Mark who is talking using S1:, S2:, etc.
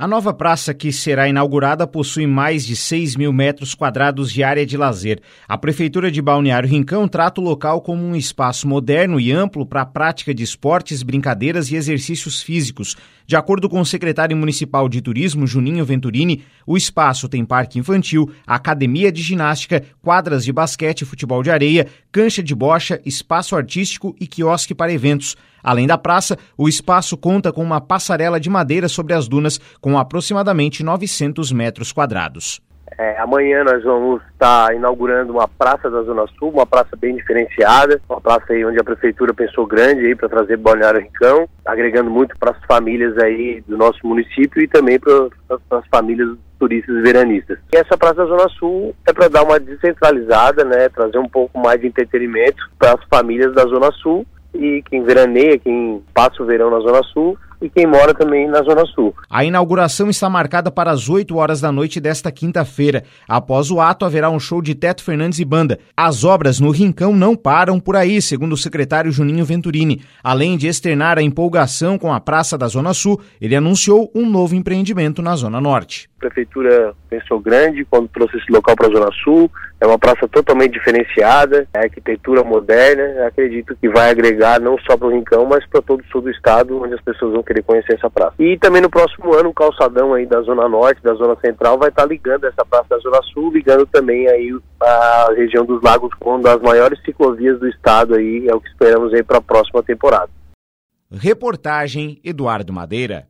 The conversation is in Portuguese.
S1: A nova praça que será inaugurada possui mais de 6 mil metros quadrados de área de lazer. A Prefeitura de Balneário Rincão trata o local como um espaço moderno e amplo para a prática de esportes, brincadeiras e exercícios físicos. De acordo com o secretário municipal de turismo, Juninho Venturini, o espaço tem parque infantil, academia de ginástica, quadras de basquete e futebol de areia, cancha de bocha, espaço artístico e quiosque para eventos. Além da praça, o espaço conta com uma passarela de madeira sobre as dunas com aproximadamente 900 metros quadrados.
S2: É, amanhã nós vamos estar inaugurando uma praça da Zona Sul, uma praça bem diferenciada, uma praça aí onde a prefeitura pensou grande aí para trazer Balneário Rincão, agregando muito para as famílias aí do nosso município e também para as famílias turistas veranistas. E essa praça da Zona Sul é para dar uma descentralizada, né, trazer um pouco mais de entretenimento para as famílias da Zona Sul e quem veraneia, quem passa o verão na Zona Sul e quem mora também na Zona Sul.
S1: A inauguração está marcada para as 8 horas da noite desta quinta-feira. Após o ato, haverá um show de Teto Fernandes e Banda. As obras no Rincão não param por aí, segundo o secretário Juninho Venturini. Além de externar a empolgação com a Praça da Zona Sul, ele anunciou um novo empreendimento na Zona Norte.
S2: A prefeitura pensou grande quando trouxe esse local para a Zona Sul. É uma praça totalmente diferenciada, é arquitetura moderna. Acredito que vai agregar não só para o Rincão, mas para todo o sul do estado, onde as pessoas vão querer conhecer essa praça. E também no próximo ano, o calçadão aí da Zona Norte, da Zona Central, vai estar ligando essa praça da Zona Sul, ligando também aí a região dos lagos com uma das maiores ciclovias do estado aí, é o que esperamos aí para a próxima temporada.
S1: Reportagem Eduardo Madeira.